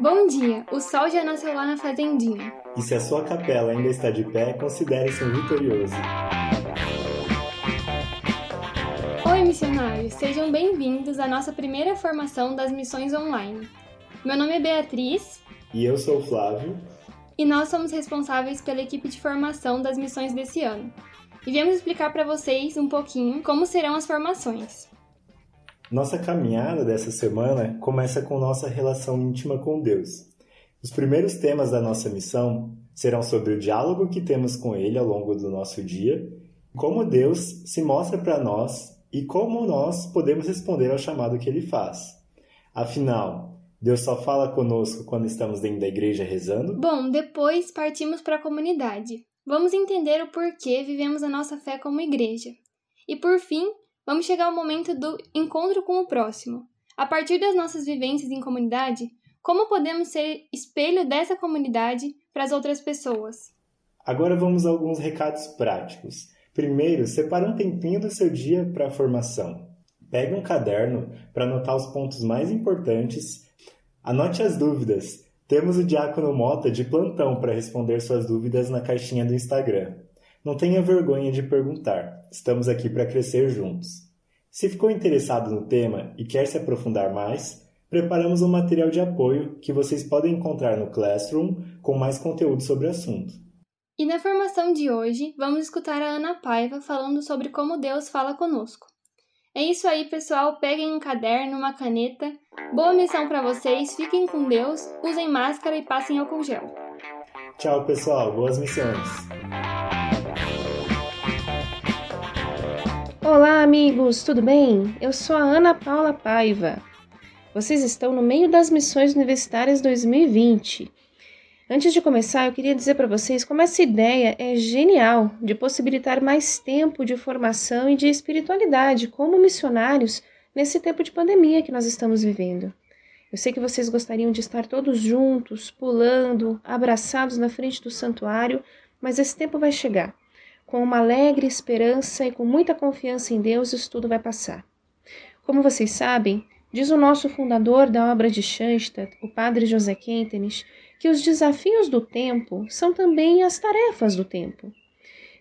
Bom dia! O sol já nasceu lá na fazendinha. E se a sua capela ainda está de pé, considere-se um vitorioso. Oi, missionários! Sejam bem-vindos à nossa primeira formação das missões online. Meu nome é Beatriz. E eu sou o Flávio. E nós somos responsáveis pela equipe de formação das missões desse ano. E viemos explicar para vocês um pouquinho como serão as formações. Nossa caminhada dessa semana começa com nossa relação íntima com Deus. Os primeiros temas da nossa missão serão sobre o diálogo que temos com Ele ao longo do nosso dia, como Deus se mostra para nós e como nós podemos responder ao chamado que Ele faz. Afinal, Deus só fala conosco quando estamos dentro da igreja rezando? Bom, depois partimos para a comunidade. Vamos entender o porquê vivemos a nossa fé como igreja. E por fim, vamos chegar ao momento do encontro com o próximo. A partir das nossas vivências em comunidade, como podemos ser espelho dessa comunidade para as outras pessoas? Agora vamos a alguns recados práticos. Primeiro, separe um tempinho do seu dia para a formação. Pegue um caderno para anotar os pontos mais importantes. Anote as dúvidas. Temos o Diácono Mota de plantão para responder suas dúvidas na caixinha do Instagram. Não tenha vergonha de perguntar, estamos aqui para crescer juntos. Se ficou interessado no tema e quer se aprofundar mais, preparamos um material de apoio que vocês podem encontrar no Classroom com mais conteúdo sobre o assunto. E na formação de hoje, vamos escutar a Ana Paiva falando sobre como Deus fala conosco. É isso aí, pessoal. Peguem um caderno, uma caneta. Boa missão para vocês. Fiquem com Deus, usem máscara e passem álcool gel. Tchau, pessoal. Boas missões. Olá, amigos, tudo bem? Eu sou a Ana Paula Paiva. Vocês estão no meio das missões universitárias 2020. Antes de começar, eu queria dizer para vocês como essa ideia é genial de possibilitar mais tempo de formação e de espiritualidade como missionários nesse tempo de pandemia que nós estamos vivendo. Eu sei que vocês gostariam de estar todos juntos, pulando, abraçados na frente do santuário, mas esse tempo vai chegar. Com uma alegre esperança e com muita confiança em Deus, isso tudo vai passar. Como vocês sabem, diz o nosso fundador da obra de Schanstatt, o padre José Kentenich, que os desafios do tempo são também as tarefas do tempo.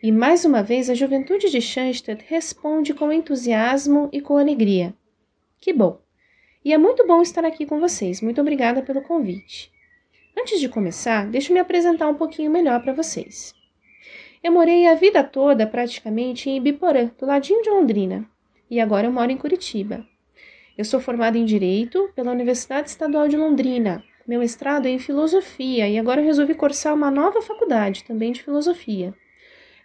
E mais uma vez a juventude de Schanstatt responde com entusiasmo e com alegria. Que bom! E é muito bom estar aqui com vocês. Muito obrigada pelo convite. Antes de começar, deixe me apresentar um pouquinho melhor para vocês. Eu morei a vida toda praticamente em Ibiporã, do ladinho de Londrina, e agora eu moro em Curitiba. Eu sou formada em Direito pela Universidade Estadual de Londrina. Meu mestrado é em Filosofia e agora eu resolvi cursar uma nova faculdade, também de Filosofia.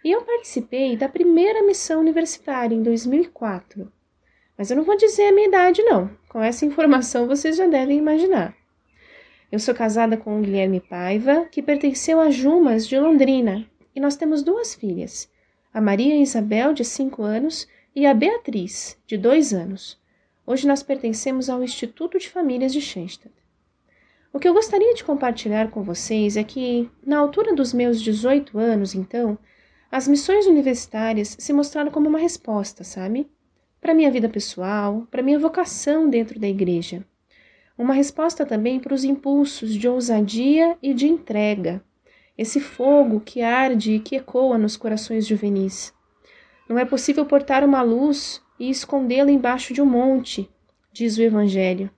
E eu participei da primeira missão universitária em 2004. Mas eu não vou dizer a minha idade, não. Com essa informação vocês já devem imaginar. Eu sou casada com o Guilherme Paiva, que pertenceu a Jumas de Londrina, e nós temos duas filhas, a Maria Isabel, de 5 anos, e a Beatriz, de 2 anos. Hoje nós pertencemos ao Instituto de Famílias de Schenstadt. O que eu gostaria de compartilhar com vocês é que, na altura dos meus 18 anos, então, as missões universitárias se mostraram como uma resposta, sabe? Para minha vida pessoal, para minha vocação dentro da igreja. Uma resposta também para os impulsos de ousadia e de entrega, esse fogo que arde e que ecoa nos corações juvenis. Não é possível portar uma luz e escondê-la embaixo de um monte, diz o Evangelho.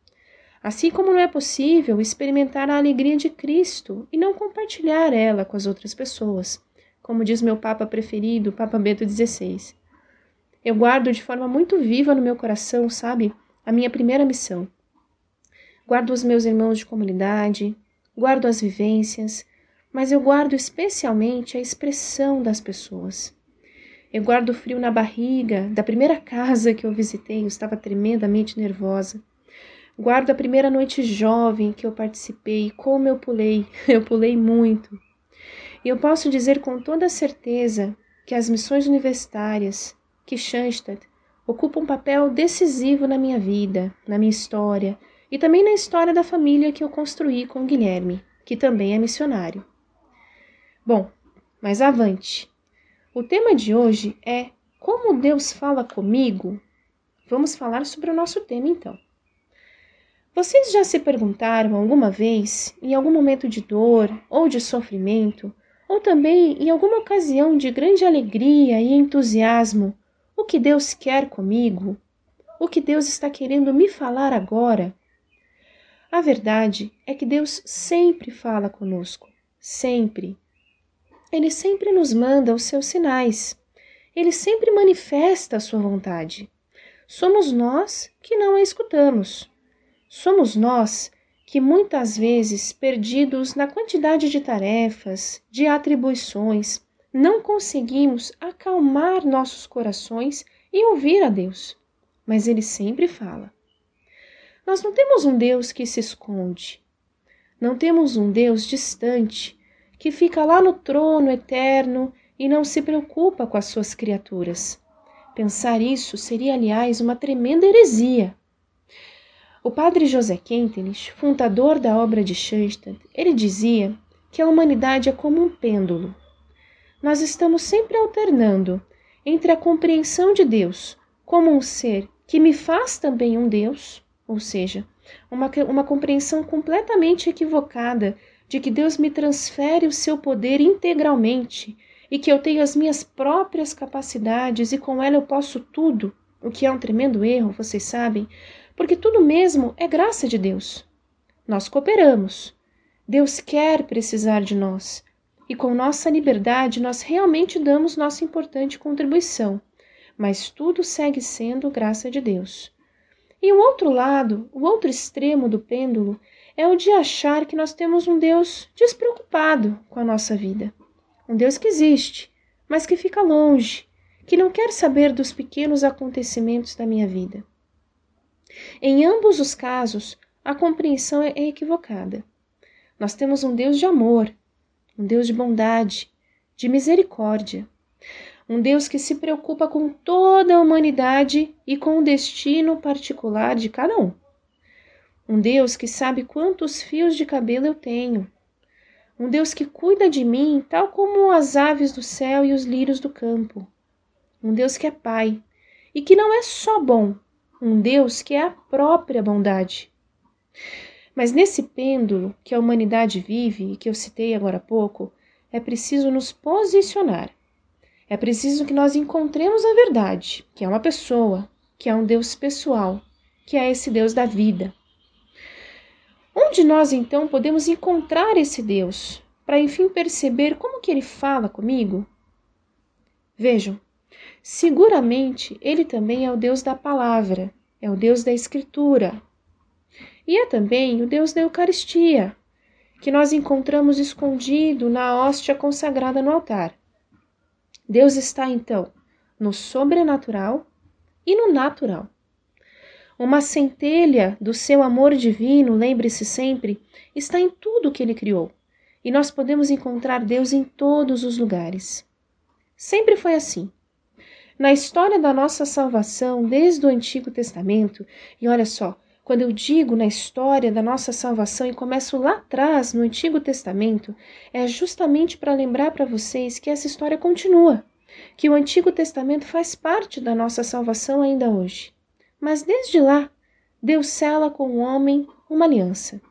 Assim como não é possível experimentar a alegria de Cristo e não compartilhar ela com as outras pessoas, como diz meu Papa preferido, Papa Bento XVI. Eu guardo de forma muito viva no meu coração, sabe, a minha primeira missão. Guardo os meus irmãos de comunidade, guardo as vivências, mas eu guardo especialmente a expressão das pessoas. Eu guardo frio na barriga da primeira casa que eu visitei, eu estava tremendamente nervosa. Guardo a primeira noite jovem que eu participei, como eu pulei, eu pulei muito. E eu posso dizer com toda certeza que as missões universitárias, que Schanstatt, ocupam um papel decisivo na minha vida, na minha história e também na história da família que eu construí com Guilherme, que também é missionário. Bom, mas avante. O tema de hoje é Como Deus fala comigo? Vamos falar sobre o nosso tema então. Vocês já se perguntaram alguma vez, em algum momento de dor ou de sofrimento, ou também em alguma ocasião de grande alegria e entusiasmo, o que Deus quer comigo? O que Deus está querendo me falar agora? A verdade é que Deus sempre fala conosco, sempre. Ele sempre nos manda os seus sinais. Ele sempre manifesta a sua vontade. Somos nós que não a escutamos. Somos nós que muitas vezes, perdidos na quantidade de tarefas, de atribuições, não conseguimos acalmar nossos corações e ouvir a Deus. Mas Ele sempre fala. Nós não temos um Deus que se esconde. Não temos um Deus distante que fica lá no trono eterno e não se preocupa com as suas criaturas. Pensar isso seria, aliás, uma tremenda heresia. O padre José Kentenich, fundador da obra de Schoenstatt, ele dizia que a humanidade é como um pêndulo. Nós estamos sempre alternando entre a compreensão de Deus como um ser que me faz também um Deus, ou seja, uma, uma compreensão completamente equivocada de que Deus me transfere o seu poder integralmente e que eu tenho as minhas próprias capacidades e com ela eu posso tudo, o que é um tremendo erro, vocês sabem, porque tudo mesmo é graça de Deus. Nós cooperamos. Deus quer precisar de nós. E com nossa liberdade nós realmente damos nossa importante contribuição. Mas tudo segue sendo graça de Deus. E o outro lado, o outro extremo do pêndulo, é o de achar que nós temos um Deus despreocupado com a nossa vida. Um Deus que existe, mas que fica longe, que não quer saber dos pequenos acontecimentos da minha vida. Em ambos os casos, a compreensão é equivocada. Nós temos um Deus de amor, um Deus de bondade, de misericórdia, um Deus que se preocupa com toda a humanidade e com o destino particular de cada um. Um Deus que sabe quantos fios de cabelo eu tenho. Um Deus que cuida de mim, tal como as aves do céu e os lírios do campo. Um Deus que é Pai e que não é só bom, um Deus que é a própria bondade. Mas nesse pêndulo que a humanidade vive e que eu citei agora há pouco, é preciso nos posicionar. É preciso que nós encontremos a verdade, que é uma pessoa, que é um Deus pessoal, que é esse Deus da vida. Onde nós então podemos encontrar esse Deus para enfim perceber como que ele fala comigo? Vejam, Seguramente ele também é o Deus da palavra, é o Deus da Escritura. E é também o Deus da Eucaristia, que nós encontramos escondido na hóstia consagrada no altar. Deus está então no sobrenatural e no natural. Uma centelha do seu amor divino, lembre-se sempre, está em tudo que ele criou, e nós podemos encontrar Deus em todos os lugares. Sempre foi assim. Na história da nossa salvação, desde o Antigo Testamento, e olha só, quando eu digo na história da nossa salvação e começo lá atrás, no Antigo Testamento, é justamente para lembrar para vocês que essa história continua, que o Antigo Testamento faz parte da nossa salvação ainda hoje. Mas desde lá, Deus cela com o homem uma aliança.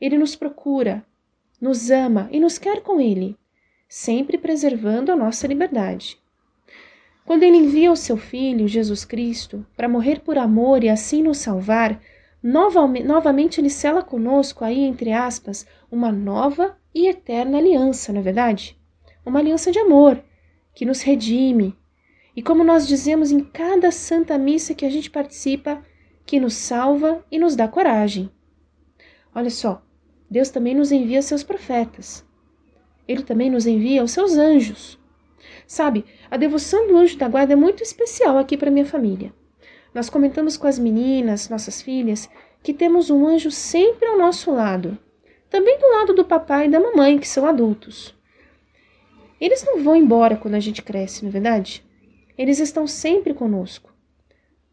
Ele nos procura, nos ama e nos quer com ele, sempre preservando a nossa liberdade. Quando ele envia o seu Filho, Jesus Cristo, para morrer por amor e assim nos salvar, novamente ele cela conosco, aí entre aspas, uma nova e eterna aliança, não é verdade? Uma aliança de amor, que nos redime. E como nós dizemos em cada santa missa que a gente participa, que nos salva e nos dá coragem. Olha só, Deus também nos envia seus profetas. Ele também nos envia os seus anjos. Sabe, a devoção do anjo da guarda é muito especial aqui para minha família. Nós comentamos com as meninas, nossas filhas, que temos um anjo sempre ao nosso lado, também do lado do papai e da mamãe, que são adultos. Eles não vão embora quando a gente cresce, não é verdade? Eles estão sempre conosco.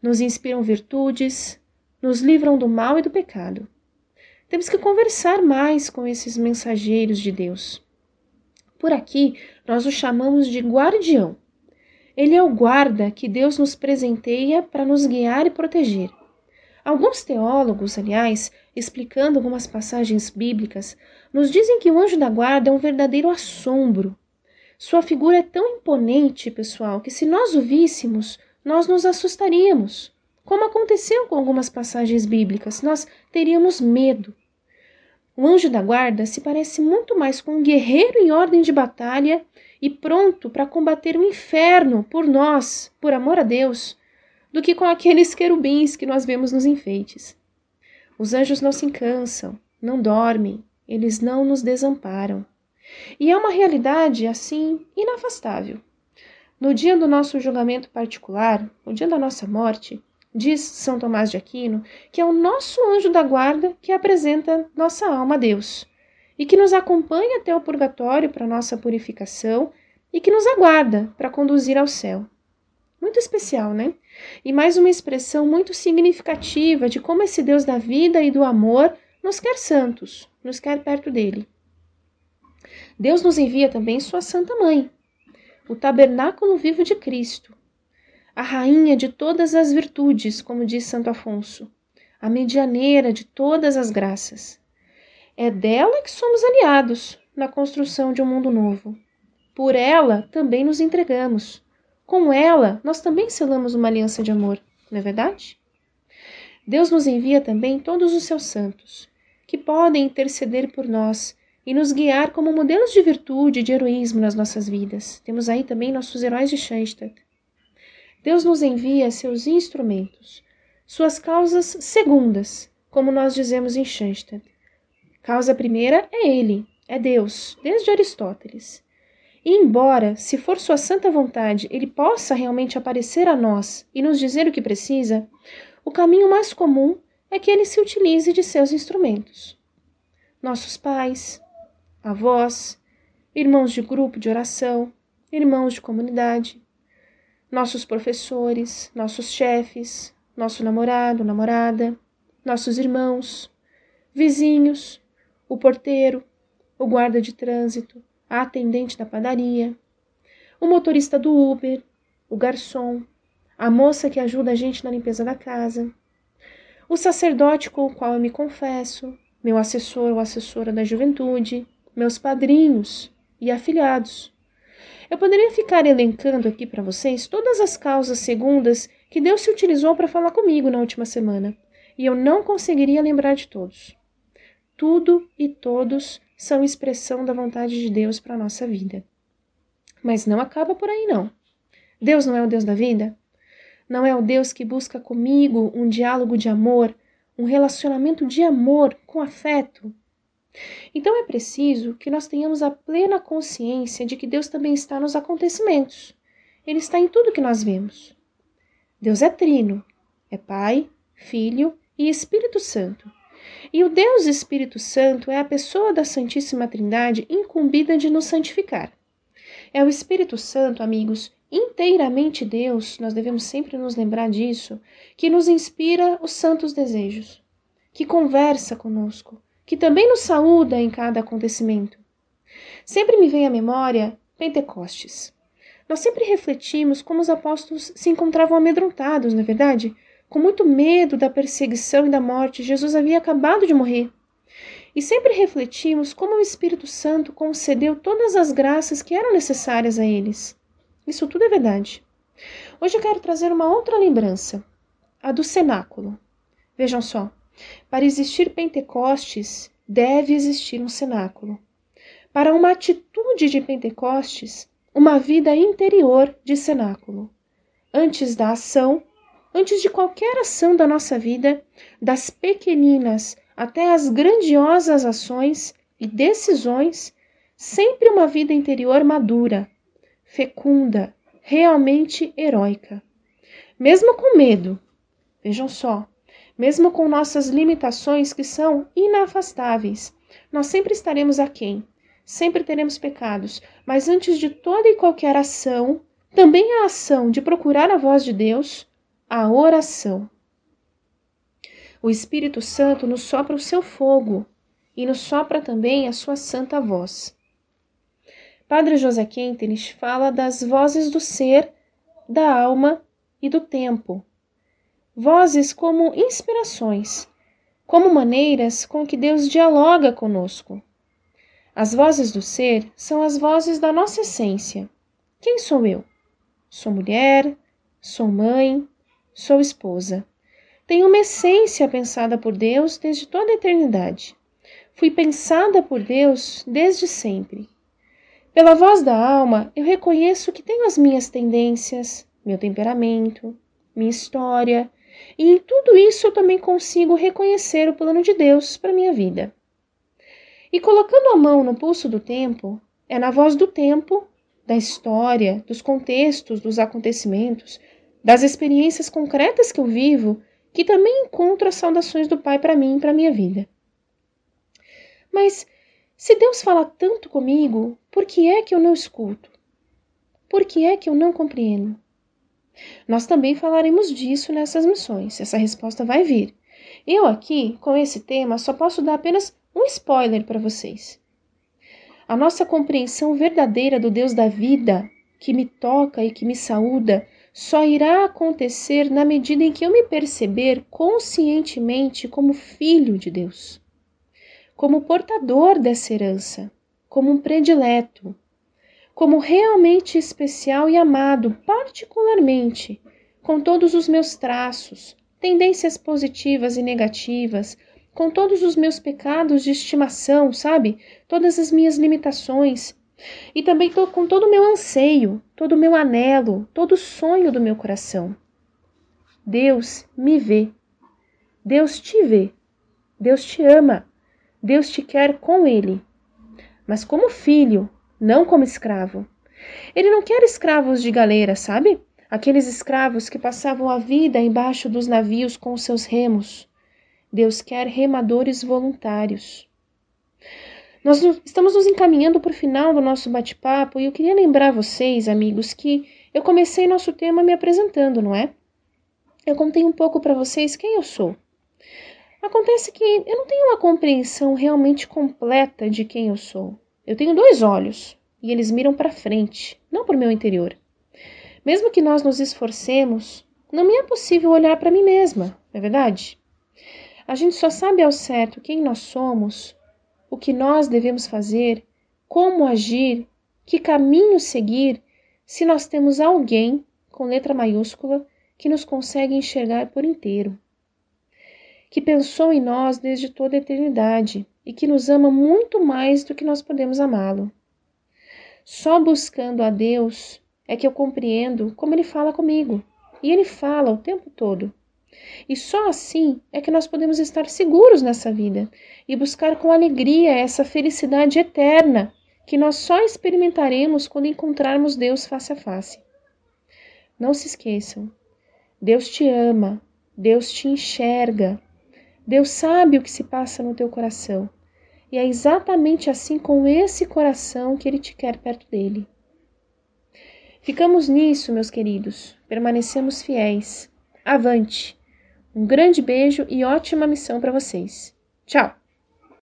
Nos inspiram virtudes, nos livram do mal e do pecado. Temos que conversar mais com esses mensageiros de Deus. Por aqui, nós o chamamos de guardião. Ele é o guarda que Deus nos presenteia para nos guiar e proteger. Alguns teólogos, aliás, explicando algumas passagens bíblicas, nos dizem que o anjo da guarda é um verdadeiro assombro. Sua figura é tão imponente, pessoal, que se nós o víssemos, nós nos assustaríamos. Como aconteceu com algumas passagens bíblicas, nós teríamos medo. O anjo da guarda se parece muito mais com um guerreiro em ordem de batalha e pronto para combater o inferno por nós, por amor a Deus, do que com aqueles querubins que nós vemos nos enfeites. Os anjos não se cansam, não dormem, eles não nos desamparam. E é uma realidade assim inafastável. No dia do nosso julgamento particular, no dia da nossa morte, diz São Tomás de Aquino que é o nosso anjo da guarda que apresenta nossa alma a Deus e que nos acompanha até o purgatório para nossa purificação e que nos aguarda para conduzir ao céu. Muito especial, né? E mais uma expressão muito significativa de como esse Deus da vida e do amor nos quer santos, nos quer perto dele. Deus nos envia também Sua Santa Mãe, o tabernáculo vivo de Cristo, a rainha de todas as virtudes, como diz Santo Afonso, a medianeira de todas as graças. É dela que somos aliados na construção de um mundo novo. Por ela também nos entregamos. Com ela, nós também selamos uma aliança de amor, não é verdade? Deus nos envia também todos os seus santos, que podem interceder por nós e nos guiar como modelos de virtude e de heroísmo nas nossas vidas. Temos aí também nossos heróis de Schanstatt, Deus nos envia seus instrumentos, suas causas segundas, como nós dizemos em Schanstatt. Causa primeira é Ele, é Deus, desde Aristóteles. E embora, se for sua santa vontade, ele possa realmente aparecer a nós e nos dizer o que precisa, o caminho mais comum é que ele se utilize de seus instrumentos. Nossos pais, avós, irmãos de grupo de oração, irmãos de comunidade, nossos professores, nossos chefes, nosso namorado, namorada, nossos irmãos, vizinhos, o porteiro, o guarda de trânsito, a atendente da padaria, o motorista do Uber, o garçom, a moça que ajuda a gente na limpeza da casa, o sacerdote com o qual eu me confesso, meu assessor ou assessora da juventude, meus padrinhos e afilhados, eu poderia ficar elencando aqui para vocês todas as causas segundas que Deus se utilizou para falar comigo na última semana, e eu não conseguiria lembrar de todos. Tudo e todos são expressão da vontade de Deus para a nossa vida. Mas não acaba por aí, não. Deus não é o Deus da vida? Não é o Deus que busca comigo um diálogo de amor, um relacionamento de amor com afeto, então é preciso que nós tenhamos a plena consciência de que Deus também está nos acontecimentos. Ele está em tudo que nós vemos. Deus é trino, é Pai, Filho e Espírito Santo. E o Deus Espírito Santo é a pessoa da Santíssima Trindade incumbida de nos santificar. É o Espírito Santo, amigos, inteiramente Deus, nós devemos sempre nos lembrar disso, que nos inspira os santos desejos, que conversa conosco, que também nos saúda em cada acontecimento. Sempre me vem à memória Pentecostes. Nós sempre refletimos como os apóstolos se encontravam amedrontados, não é verdade? Com muito medo da perseguição e da morte, Jesus havia acabado de morrer. E sempre refletimos como o Espírito Santo concedeu todas as graças que eram necessárias a eles. Isso tudo é verdade. Hoje eu quero trazer uma outra lembrança, a do cenáculo. Vejam só, para existir Pentecostes, deve existir um cenáculo. Para uma atitude de Pentecostes, uma vida interior de cenáculo. Antes da ação, antes de qualquer ação da nossa vida, das pequeninas até as grandiosas ações e decisões, sempre uma vida interior madura, fecunda, realmente heróica. Mesmo com medo, vejam só, mesmo com nossas limitações que são inafastáveis. Nós sempre estaremos aquém, sempre teremos pecados, mas antes de toda e qualquer ação, também a ação de procurar a voz de Deus, a oração. O Espírito Santo nos sopra o seu fogo e nos sopra também a sua santa voz. Padre José Quentenis fala das vozes do ser, da alma e do tempo vozes como inspirações, como maneiras com que Deus dialoga conosco. As vozes do ser são as vozes da nossa essência. Quem sou eu? Sou mulher, sou mãe, sou esposa. Tenho uma essência pensada por Deus desde toda a eternidade. Fui pensada por Deus desde sempre. Pela voz da alma, eu reconheço que tenho as minhas tendências, meu temperamento, minha história, e em tudo isso eu também consigo reconhecer o plano de Deus para minha vida. E colocando a mão no pulso do tempo, é na voz do tempo, da história, dos contextos, dos acontecimentos, das experiências concretas que eu vivo, que também encontro as saudações do Pai para mim e para minha vida. Mas se Deus fala tanto comigo, por que é que eu não escuto? Por que é que eu não compreendo? Nós também falaremos disso nessas missões. Essa resposta vai vir. Eu aqui, com esse tema, só posso dar apenas um spoiler para vocês. A nossa compreensão verdadeira do Deus da vida, que me toca e que me saúda, só irá acontecer na medida em que eu me perceber conscientemente como filho de Deus, como portador dessa herança, como um predileto, como realmente especial e amado, particularmente, com todos os meus traços, tendências positivas e negativas, com todos os meus pecados de estimação, sabe? Todas as minhas limitações. E também tô com todo o meu anseio, todo o meu anelo, todo o sonho do meu coração. Deus me vê. Deus te vê. Deus te ama. Deus te quer com Ele. Mas como filho, não como escravo. Ele não quer escravos de galeira, sabe? Aqueles escravos que passavam a vida embaixo dos navios com seus remos. Deus quer remadores voluntários. Nós estamos nos encaminhando para o final do nosso bate-papo e eu queria lembrar vocês, amigos, que eu comecei nosso tema me apresentando, não é? Eu contei um pouco para vocês quem eu sou. Acontece que eu não tenho uma compreensão realmente completa de quem eu sou. Eu tenho dois olhos e eles miram para frente, não para o meu interior. Mesmo que nós nos esforcemos, não me é possível olhar para mim mesma, não é verdade? A gente só sabe ao certo quem nós somos, o que nós devemos fazer, como agir, que caminho seguir, se nós temos alguém com letra maiúscula que nos consegue enxergar por inteiro, que pensou em nós desde toda a eternidade e que nos ama muito mais do que nós podemos amá-lo. Só buscando a Deus é que eu compreendo como Ele fala comigo. E Ele fala o tempo todo. E só assim é que nós podemos estar seguros nessa vida e buscar com alegria essa felicidade eterna que nós só experimentaremos quando encontrarmos Deus face a face. Não se esqueçam, Deus te ama, Deus te enxerga, Deus sabe o que se passa no teu coração. E é exatamente assim com esse coração que Ele te quer perto dele. Ficamos nisso, meus queridos. Permanecemos fiéis. Avante! Um grande beijo e ótima missão para vocês. Tchau!